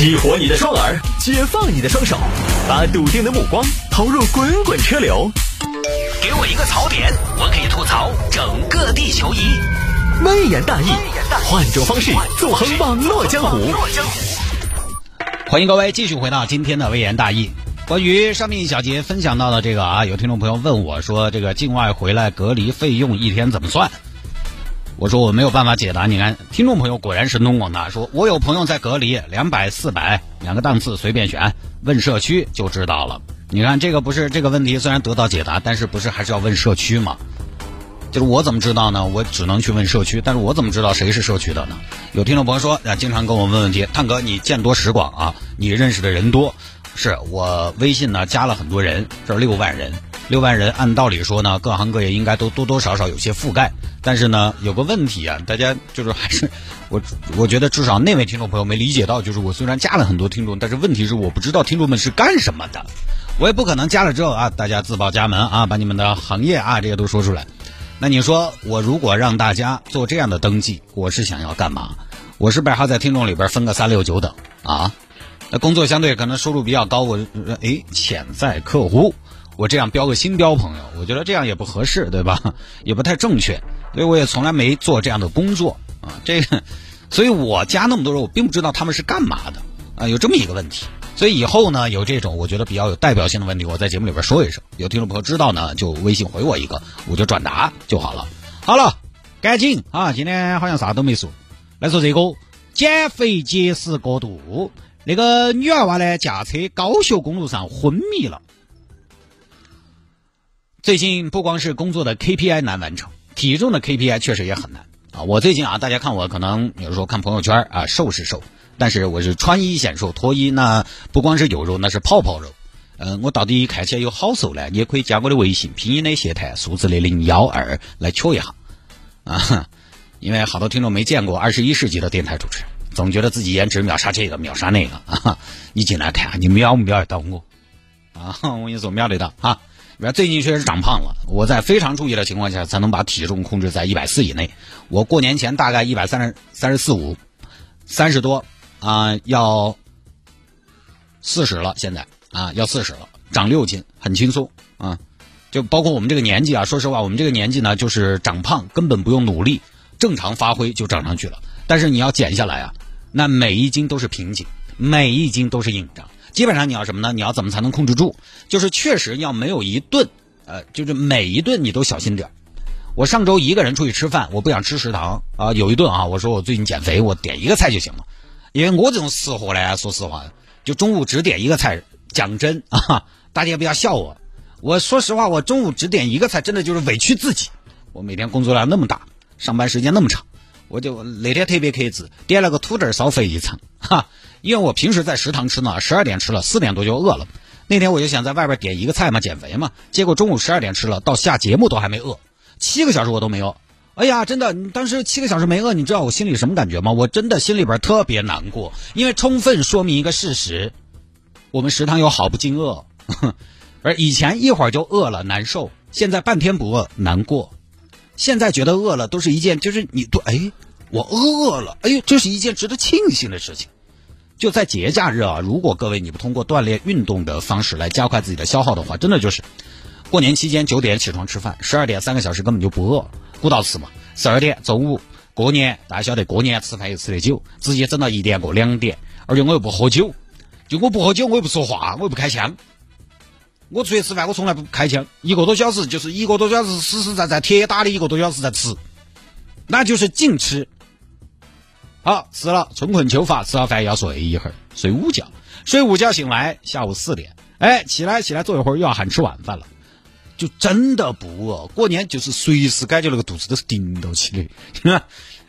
激活你的双耳，解放你的双手，把笃定的目光投入滚滚车流。给我一个槽点，我可以吐槽整个地球仪。微言大义，换种方式纵横网络江湖。欢迎各位继续回到今天的微言大义。关于上面一小节分享到的这个啊，有听众朋友问我说，这个境外回来隔离费用一天怎么算？我说我没有办法解答。你看，听众朋友果然神通广大，说我有朋友在隔离，两百、四百两个档次随便选，问社区就知道了。你看这个不是这个问题，虽然得到解答，但是不是还是要问社区吗？就是我怎么知道呢？我只能去问社区，但是我怎么知道谁是社区的呢？有听众朋友说，经常跟我问问题，探哥你见多识广啊，你认识的人多，是我微信呢加了很多人，这六万人。六万人，按道理说呢，各行各业应该都多多少少有些覆盖。但是呢，有个问题啊，大家就是还是我，我觉得至少那位听众朋友没理解到，就是我虽然加了很多听众，但是问题是我不知道听众们是干什么的，我也不可能加了之后啊，大家自报家门啊，把你们的行业啊这些都说出来。那你说我如果让大家做这样的登记，我是想要干嘛？我是不是还在听众里边分个三六九等啊？那工作相对可能收入比较高，我哎潜在客户。我这样标个新标朋友，我觉得这样也不合适，对吧？也不太正确，所以我也从来没做这样的工作啊。这个，所以我加那么多人，我并不知道他们是干嘛的啊。有这么一个问题，所以以后呢，有这种我觉得比较有代表性的问题，我在节目里边说一声。有听众朋友知道呢，就微信回我一个，我就转达就好了。好了，赶紧啊！今天好像啥都没说，来说这个减肥节食过度，那个女娃娃呢驾车高速公路上昏迷了。最近不光是工作的 KPI 难完成，体重的 KPI 确实也很难啊！我最近啊，大家看我可能有时候看朋友圈啊，瘦是瘦，但是我是穿衣显瘦，脱衣那不光是有肉，那是泡泡肉。嗯，我到底看起来有好瘦呢？你也可以加我的微信，拼音的谢台，数字的零幺二来瞧一下啊！因为好多听众没见过二十一世纪的电台主持人，总觉得自己颜值秒杀这个秒杀那个啊！你进来看，你秒不秒得到我啊？我跟你说秒得到啊！最近确实长胖了，我在非常注意的情况下才能把体重控制在一百四以内。我过年前大概一百三十三十四五，三十多啊，要四十了，现在啊要四十了，长六斤，很轻松啊。就包括我们这个年纪啊，说实话，我们这个年纪呢，就是长胖根本不用努力，正常发挥就长上去了。但是你要减下来啊，那每一斤都是瓶颈，每一斤都是硬仗。基本上你要什么呢？你要怎么才能控制住？就是确实要没有一顿，呃，就是每一顿你都小心点。我上周一个人出去吃饭，我不想吃食堂啊，有一顿啊，我说我最近减肥，我点一个菜就行了。因为我这种死货嘞，说实话，就中午只点一个菜。讲真 啊，大家不要笑我。我说实话，我中午只点一个菜，真的就是委屈自己。我每天工作量那么大，上班时间那么长，我就那天特别克制，点了个土豆烧肥肠，哈。因为我平时在食堂吃呢，十二点吃了，四点多就饿了。那天我就想在外边点一个菜嘛，减肥嘛。结果中午十二点吃了，到下节目都还没饿，七个小时我都没饿。哎呀，真的，当时七个小时没饿，你知道我心里什么感觉吗？我真的心里边特别难过，因为充分说明一个事实：我们食堂有好不禁饿。而以前一会儿就饿了难受，现在半天不饿难过。现在觉得饿了都是一件，就是你都哎，我饿了，哎呦，这是一件值得庆幸的事情。就在节假日啊，如果各位你不通过锻炼运动的方式来加快自己的消耗的话，真的就是过年期间九点起床吃饭，十二点三个小时根本就不饿，顾到吃嘛。十二点中午过年，大家晓得过年吃饭又吃的久，直接整到一点过两点，而且我又不喝酒，就我不喝酒，我又不说话，我又不开枪。我出去吃饭，我从来不开枪，一个多小时就是一个多小时，实实在在铁打的一个多小时在吃，那就是净吃。好，吃了春困秋乏，吃了饭要睡一会儿，睡午觉，睡午觉醒来下午四点，哎，起来起来坐一会儿又要喊吃晚饭了，就真的不饿。过年就是随时感觉那个肚子都是顶到起的，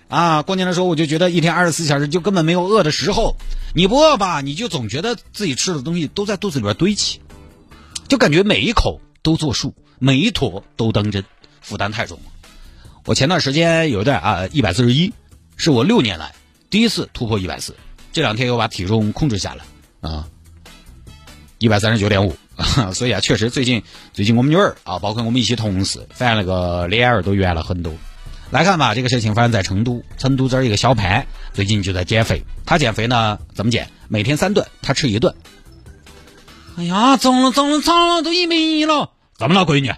啊，过年的时候我就觉得一天二十四小时就根本没有饿的时候，你不饿吧，你就总觉得自己吃的东西都在肚子里边堆起，就感觉每一口都作数，每一坨都当真，负担太重了。我前段时间有一段啊，一百四十一，是我六年来。第一次突破一百四，这两天又把体重控制下来啊，一百三十九点五，所以啊，确实最近最近我们女儿啊，包括我们一些同事，反正那个脸儿都圆了很多来看吧，这个事情发生在成都，成都这儿一个小潘最近就在减肥。他减肥呢，怎么减？每天三顿，他吃一顿。哎呀，涨了涨了涨了，都一百一了。怎么了，闺女？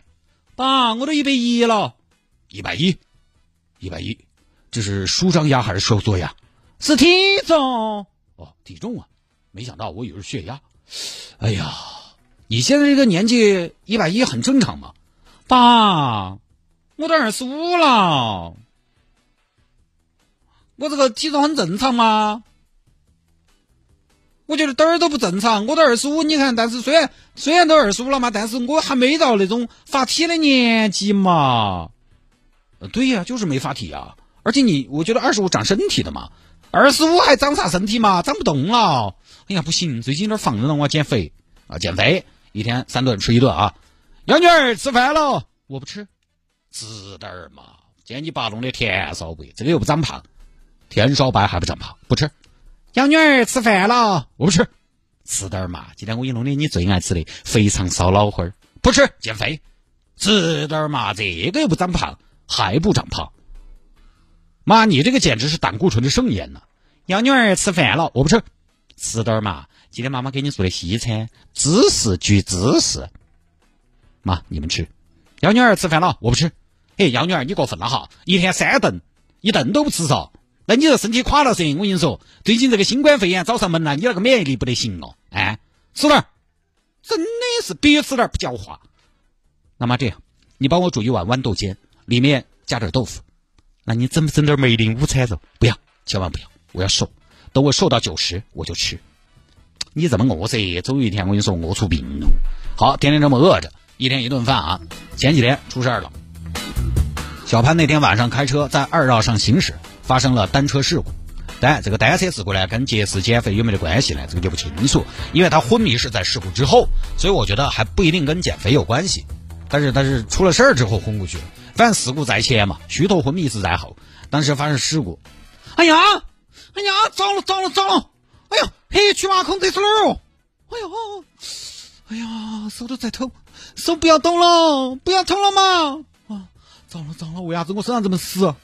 爸，我都一百一了。一百一，一百一，这是舒张压还是收缩压？是体重。哦，体重啊，没想到我以为是血压。哎呀，你现在这个年纪一百一很正常嘛。爸。我都二十五了，我这个体重很正常吗？我觉得点儿都不正常。我都二十五，你看，但是虽然虽然都二十五了嘛，但是我还没到那种发体的年纪嘛。对呀，就是没发体啊。而且你，我觉得二十五长身体的嘛，二十五还长啥身体嘛？长不动了。哎呀，不行，最近有点放任了，我要减肥啊，减肥，一天三顿吃一顿啊。幺女儿吃饭了，我不吃。吃点儿嘛，今天你爸弄的甜烧白，这个又不长胖，甜烧白还不长胖，不吃。幺女儿吃饭了，我不吃。吃点儿嘛，今天我给你弄的你最爱吃的肥肠烧脑花儿，不吃减肥。吃点儿嘛，这个又不长胖，还不长胖。妈，你这个简直是胆固醇的盛宴呢。养女儿吃饭了，我不吃。吃点儿嘛，今天妈妈给你做的西餐，芝士焗芝士。妈，你们吃。幺女儿吃饭了，我不吃。哎，幺女儿，你过分了哈！一天三顿，一顿都不吃嗦。那你这身体垮了噻！我跟你说，最近这个新冠肺炎找上门了，你那个免疫力不得行哦。哎，吃点儿，真的是别吃点儿不叫话。那么这样，你帮我煮一碗豌豆尖，里面加点豆腐。那你整不整点梅林午餐肉？不要，千万不要！我要瘦，等我瘦到九十，我就吃。你这么饿噻，总有一天我跟你说饿出病了。好，天天这么饿着，一天一顿饭啊。前几天出事儿了。小潘那天晚上开车在二道上行驶，发生了单车事故。但这个单车事故呢，跟节食减肥有没得关系呢？这个就不清楚。因为他昏迷是在事故之后，所以我觉得还不一定跟减肥有关系。但是，但是出了事儿之后昏过去了。反正事故在前嘛，虚脱昏迷是在后。当时发生事故，哎呀，哎呀，糟了，糟了，糟了！哎呀，黑去挖空这是哪儿哦？哎呦，哎呀，手都在抖，手不要抖了，不要抖了嘛！啊糟了糟了！为啥子我身上这么湿啊？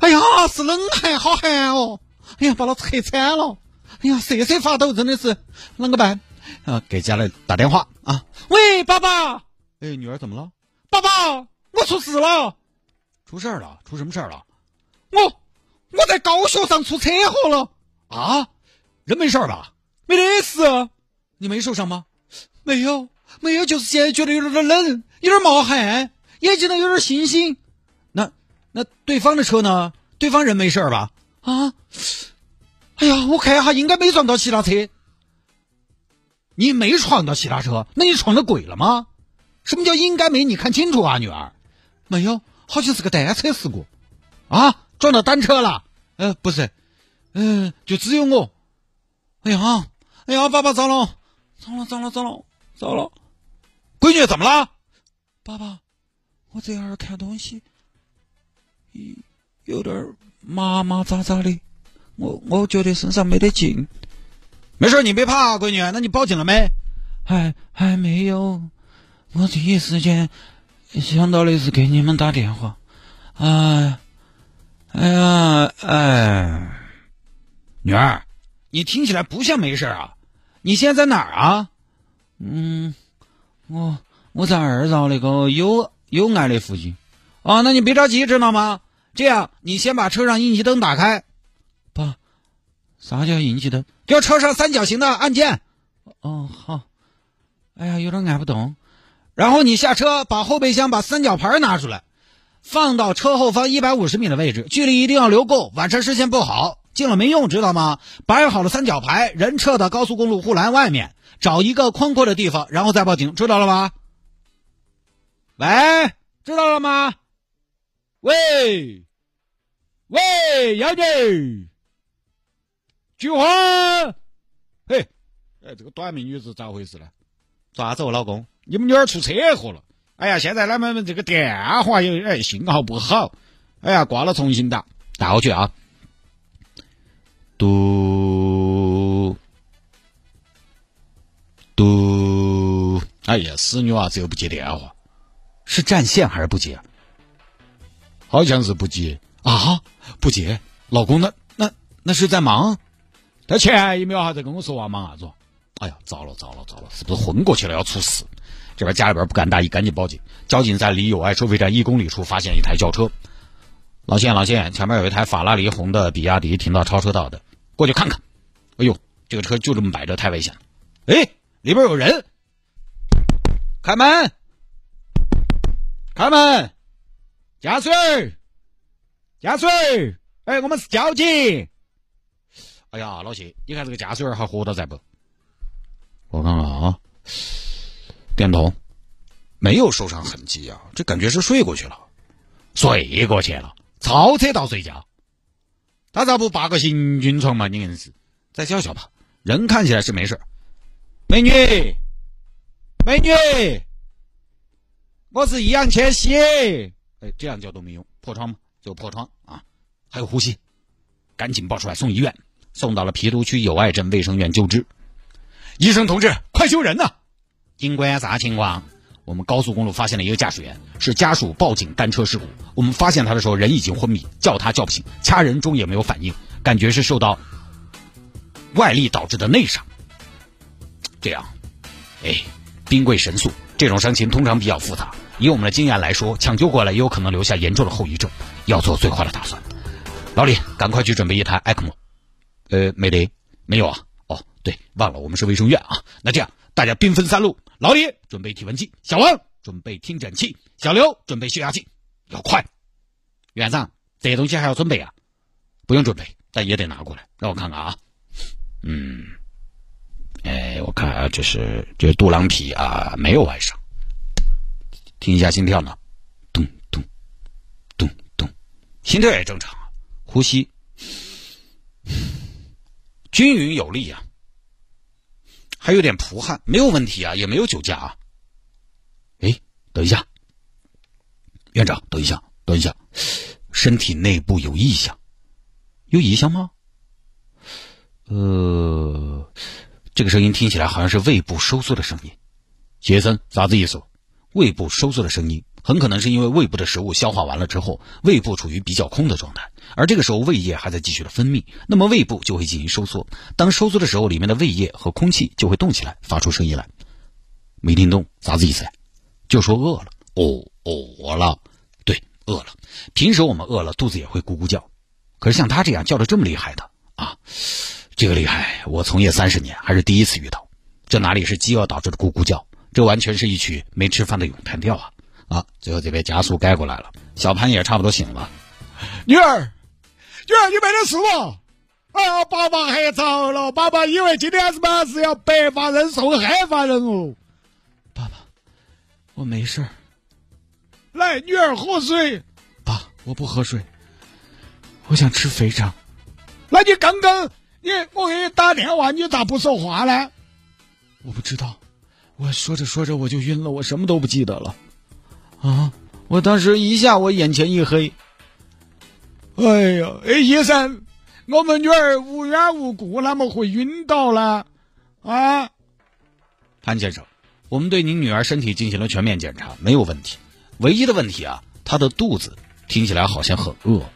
哎呀，是冷汗，好寒哦！哎呀，把老子黑惨了！哎呀，瑟瑟发抖，真的是啷个办？啊，给家里打电话啊！喂，爸爸！哎，女儿怎么了？爸爸，我出事了！出事了？出什么事了？我我在高速上出车祸了！啊？人没事吧？没得事。你没受伤吗？没有。没有，就是现在觉得有点冷，有点冒汗，眼睛呢有点星星。那那对方的车呢？对方人没事吧？啊？哎呀，我看一下，应该没撞到其他车。你没撞到其他车，那你撞到鬼了吗？什么叫应该没？你看清楚啊，女儿。没有，好像是个单车事故。啊？撞到单车了？呃，不是，嗯，就只有我。哎呀，哎呀，爸爸糟了，糟了，糟了，糟了，糟了。闺女怎么了？爸爸，我这儿看东西，有点麻麻扎扎的，我我觉得身上没得劲。没事，你别怕，闺女。那你报警了没？还还没有。我第一时间想到的是给你们打电话。哎，哎呀，哎，女儿，你听起来不像没事啊。你现在在哪儿啊？嗯。我我在二道那个友友爱的附近，哦，那你别着急，知道吗？这样，你先把车上应急灯打开。爸，啥叫应急灯？给我车上三角形的按键。哦，好。哎呀，有点按不动。然后你下车，把后备箱把三角牌拿出来，放到车后方一百五十米的位置，距离一定要留够，晚上视线不好，近了没用，知道吗？摆好了三角牌，人撤到高速公路护栏外面。找一个宽阔的地方，然后再报警，知道了吗？喂，知道了吗？喂，喂，幺女，菊花，嘿，哎，这个短命女子咋回事呢？咋子哦，老公，你们女儿出车祸了？哎呀，现在他们这个电话有哎信号不好，哎呀，挂了，重新打，打过去啊，嘟。嘟！哎呀，死女娃子又不接电话，是占线还是不接？好像是不接啊，不接。老公，那那那是在忙？他前一秒还在跟我说话，忙啥子？哎呀，糟了糟了糟了，是不是昏过去了要出事？这边家里边不敢大意，赶紧报警。交警在离友爱收费站一公里处发现一台轿车。老谢老谢，前面有一台法拉利红的比亚迪停到超车道的，过去看看。哎呦，这个车就这么摆着，太危险了。哎，里边有人，开门，开门，加水，加水。哎，我们是交警。哎呀，老谢，你看这个驾驶员还活到在不？我看看啊，电筒没有受伤痕迹啊，这感觉是睡过去了，睡过去了，超车道睡觉。他咋不扒个行军床嘛？你硬是再笑笑吧，人看起来是没事。美女，美女，我是易烊千玺。哎，这样叫都没用，破窗嘛？就破窗啊。还有呼吸，赶紧抱出来送医院，送到了郫都区友爱镇卫生院救治。医生同志，快救人呐！警官啥情况？我们高速公路发现了一个驾驶员，是家属报警单车事故。我们发现他的时候人已经昏迷，叫他叫不醒，掐人中也没有反应，感觉是受到外力导致的内伤。这样，哎，兵贵神速，这种伤情通常比较复杂。以我们的经验来说，抢救过来也有可能留下严重的后遗症，要做最坏的打算。老李，赶快去准备一台 ECMO。呃，没得，没有啊。对，忘了，我们是卫生院啊。那这样，大家兵分三路。老李准备体温计，小王准备听诊器，小刘准备血压计，要快。院长，这些东西还要准备啊？不用准备，但也得拿过来，让我看看啊。嗯，哎，我看啊这是这杜朗皮啊，没有外伤。听一下心跳呢，咚咚咚咚，心跳也正常。呼吸 均匀有力啊，还有点蒲汗，没有问题啊，也没有酒驾啊。哎，等一下，院长，等一下，等一下，身体内部有异响，有异响吗？呃，这个声音听起来好像是胃部收缩的声音。杰森，啥子意思？胃部收缩的声音。很可能是因为胃部的食物消化完了之后，胃部处于比较空的状态，而这个时候胃液还在继续的分泌，那么胃部就会进行收缩。当收缩的时候，里面的胃液和空气就会动起来，发出声音来。没听懂啥子意思？就说饿了。哦哦，饿了。对，饿了。平时我们饿了，肚子也会咕咕叫。可是像他这样叫的这么厉害的啊，这个厉害，我从业三十年还是第一次遇到。这哪里是饥饿导致的咕咕叫？这完全是一曲没吃饭的咏叹调啊！啊，最后这边加速改过来了，小潘也差不多醒了。女儿，女儿，你没得事吧？啊，爸爸还早了，爸爸以为今天是么是要白发人送黑发人哦。爸爸，我没事。来，女儿喝水。爸，我不喝水，我想吃肥肠。那你刚刚你我给你打电话，你咋不说话呢？我不知道，我说着说着我就晕了，我什么都不记得了。啊！我当时一下我眼前一黑。哎呀，哎，医生，我们女儿无缘无故那么会晕倒了啊？潘先生，我们对您女儿身体进行了全面检查，没有问题。唯一的问题啊，她的肚子听起来好像很饿。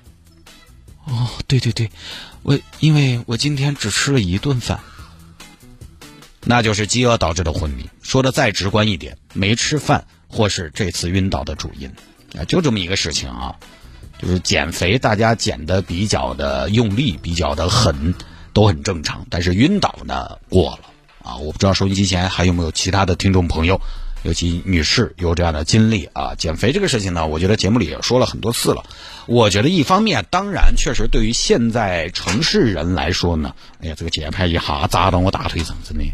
哦，对对对，我因为我今天只吃了一顿饭，那就是饥饿导致的昏迷。说的再直观一点，没吃饭。或是这次晕倒的主因，啊，就这么一个事情啊，就是减肥，大家减的比较的用力，比较的狠，都很正常。但是晕倒呢，过了啊！我不知道收音机前还有没有其他的听众朋友，尤其女士有这样的经历啊。减肥这个事情呢，我觉得节目里也说了很多次了。我觉得一方面，当然确实对于现在城市人来说呢，哎呀，这个节拍一下砸到我大腿上，真的。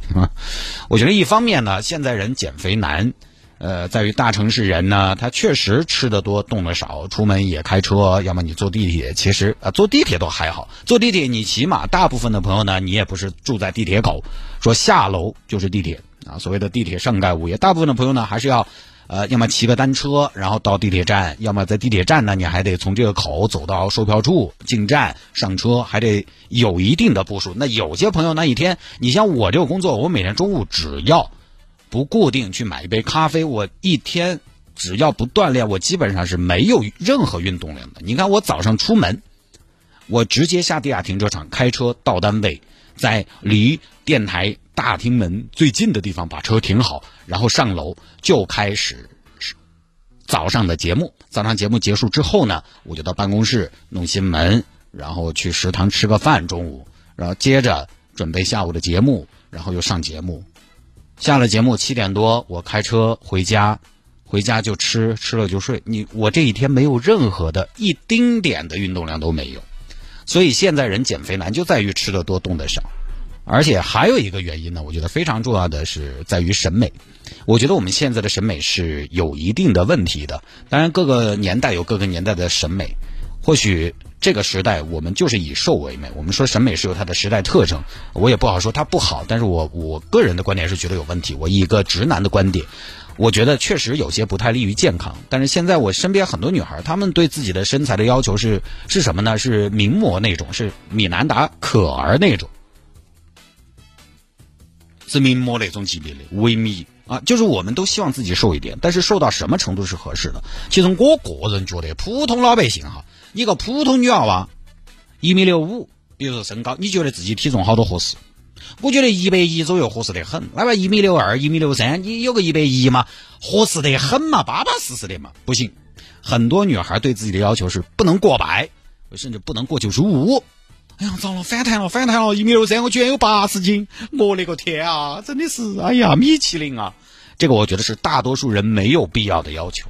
我觉得一方面呢，现在人减肥难。呃，在于大城市人呢，他确实吃的多，动的少，出门也开车，要么你坐地铁。其实啊，坐地铁都还好，坐地铁你起码大部分的朋友呢，你也不是住在地铁口，说下楼就是地铁啊。所谓的地铁上盖物业，大部分的朋友呢，还是要，呃，要么骑个单车，然后到地铁站，要么在地铁站呢，你还得从这个口走到售票处进站上车，还得有一定的步数。那有些朋友那一天，你像我这个工作，我每天中午只要。不固定去买一杯咖啡，我一天只要不锻炼，我基本上是没有任何运动量的。你看我早上出门，我直接下地下停车场开车到单位，在离电台大厅门最近的地方把车停好，然后上楼就开始早上的节目。早上节目结束之后呢，我就到办公室弄新闻，然后去食堂吃个饭，中午，然后接着准备下午的节目，然后又上节目。下了节目七点多，我开车回家，回家就吃，吃了就睡。你我这一天没有任何的一丁点的运动量都没有，所以现在人减肥难就在于吃的多，动的少。而且还有一个原因呢，我觉得非常重要的是在于审美。我觉得我们现在的审美是有一定的问题的。当然，各个年代有各个年代的审美，或许。这个时代，我们就是以瘦为美。我们说审美是有它的时代特征，我也不好说它不好，但是我我个人的观点是觉得有问题。我以一个直男的观点，我觉得确实有些不太利于健康。但是现在我身边很多女孩，她们对自己的身材的要求是是什么呢？是名模那种，是米兰达可儿那种，是名模那种级别的微米啊。就是我们都希望自己瘦一点，但是瘦到什么程度是合适的？其实我个人觉得，普通老百姓哈。一个普通女娃娃，一米六五，比如说身高，你觉得自己体重好多合适？我觉得一百一左右合适得很。哪怕一米六二、一米六三，你有个一百一嘛，合适得很嘛，巴巴适适的嘛。不行，很多女孩对自己的要求是不能过百，甚至不能过九十五。哎呀，糟了，反弹了，反弹了！一米六三，我居然有八十斤，我勒个天啊！真的是，哎呀，米其林啊！这个我觉得是大多数人没有必要的要求。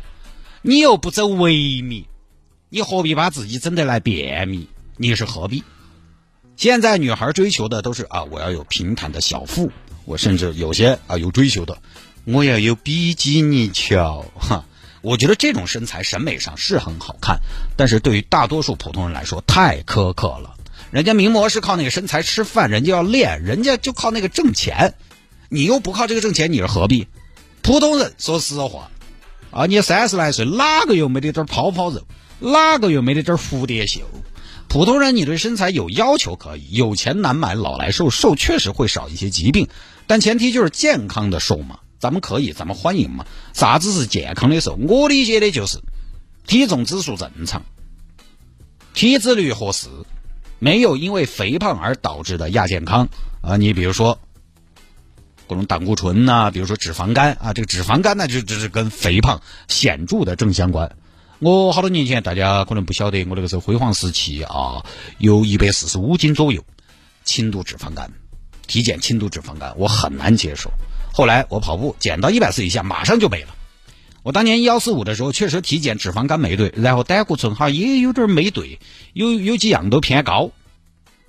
你又不走维密。你何必把自己整得来便秘？你是何必？现在女孩追求的都是啊，我要有平坦的小腹，我甚至有些啊有追求的，我要有比基尼桥哈。我觉得这种身材审美上是很好看，但是对于大多数普通人来说太苛刻了。人家名模是靠那个身材吃饭，人家要练，人家就靠那个挣钱，你又不靠这个挣钱，你是何必？普通人说实话啊，你三十来岁，哪个又没得点泡泡肉？哪个又没得点蝴蝶袖？普通人你对身材有要求可以，有钱难买老来瘦，瘦确实会少一些疾病，但前提就是健康的瘦嘛。咱们可以，咱们欢迎嘛。啥子是健康的瘦？我理解的就是体重指数正常，体脂率合适，没有因为肥胖而导致的亚健康啊。你比如说各种胆固醇呐，比如说脂肪肝啊，这个脂肪肝呢就只是跟肥胖显著的正相关。我好多年前，大家可能不晓得，我那个时候辉煌时期啊，有一百四十五斤左右，轻度脂肪肝，体检轻度脂肪肝，我很难接受。后来我跑步减到一百四以下，马上就没了。我当年幺四五的时候，确实体检脂肪肝没对，然后胆固醇哈也有点没对，有有几样都偏高。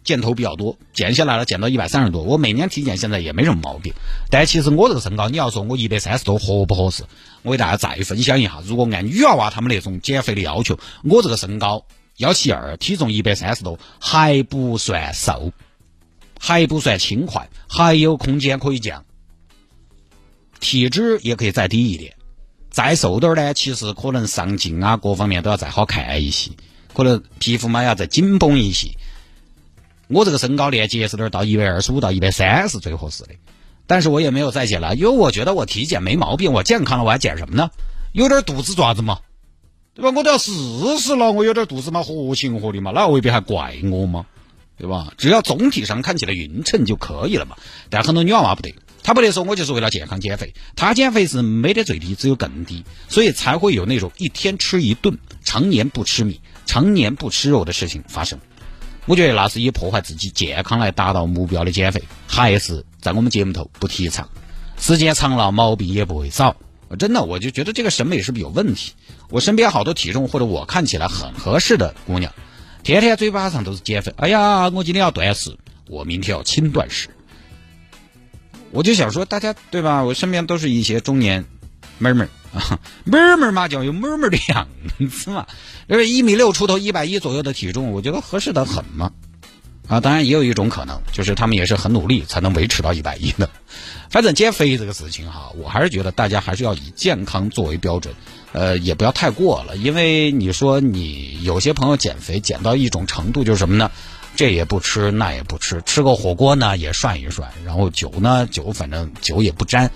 箭头比较多，减下来了，减到一百三十多。我每年体检现在也没什么毛病，但其实我这个身高，你要说我一百三十多合不合适？我给大家再分享一下，如果按女娃娃她们那种减肥的要求，我这个身高幺七二，体重一百三十多，还不算瘦，还不算轻快，还有空间可以降。体脂也可以再低一点，再瘦点儿呢，其实可能上镜啊各方面都要再好看一些，可能皮肤嘛要再紧绷一些。我这个身高连结实点到一百二十五到一百三是最合适的，但是我也没有再减了，因为我觉得我体检没毛病，我健康了我还减什么呢？有点肚子爪子嘛，对吧？我都要试试了，我有点肚子嘛，合情合理嘛，那未必还怪我吗？对吧？只要总体上看起来匀称就可以了嘛。但很多女娃娃不得，她不得说我就是为了健康减肥，她减肥是没得最低，只有更低，所以才会有那种一天吃一顿，常年不吃米，常年不吃肉的事情发生。我觉得那是以破坏自己健康来达到目标的减肥，还是在我们节目头不提倡。时间长了，毛病也不会少。真的，我就觉得这个审美是不是有问题？我身边好多体重或者我看起来很合适的姑娘，天天嘴巴上都是减肥。哎呀，我今天要断食，我明天要轻断食。我就想说，大家对吧？我身边都是一些中年妹妹。啊，妹妹嘛，就要有妹妹的样子嘛。因为一米六出头，一百一左右的体重，我觉得合适的很嘛。啊，当然也有一种可能，就是他们也是很努力才能维持到一百一的。反正减肥这个事情哈，我还是觉得大家还是要以健康作为标准，呃，也不要太过了。因为你说你有些朋友减肥减到一种程度，就是什么呢？这也不吃，那也不吃，吃个火锅呢也涮一涮，然后酒呢酒反正酒也不沾。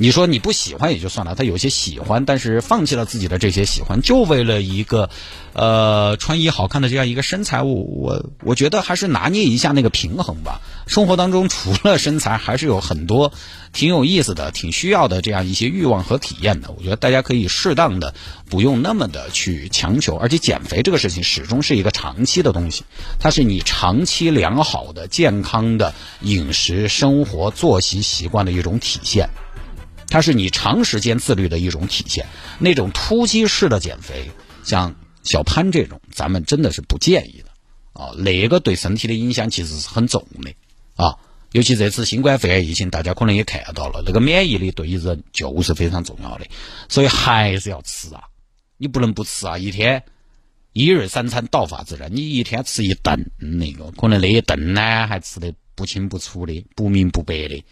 你说你不喜欢也就算了，他有些喜欢，但是放弃了自己的这些喜欢，就为了一个，呃，穿衣好看的这样一个身材，我我我觉得还是拿捏一下那个平衡吧。生活当中除了身材，还是有很多挺有意思的、挺需要的这样一些欲望和体验的。我觉得大家可以适当的，不用那么的去强求。而且减肥这个事情始终是一个长期的东西，它是你长期良好的、健康的饮食、生活、作息习惯的一种体现。它是你长时间自律的一种体现。那种突击式的减肥，像小潘这种，咱们真的是不建议的啊。那个对身体的影响其实是很重的啊。尤其这次新冠肺炎疫情，大家可能也看到了，那个免疫力对于人就是非常重要的。所以还是要吃啊，你不能不吃啊。一天一日三餐道法自然，你一天吃一顿，那个可能那一顿呢还吃得不清不楚的、不明不白的。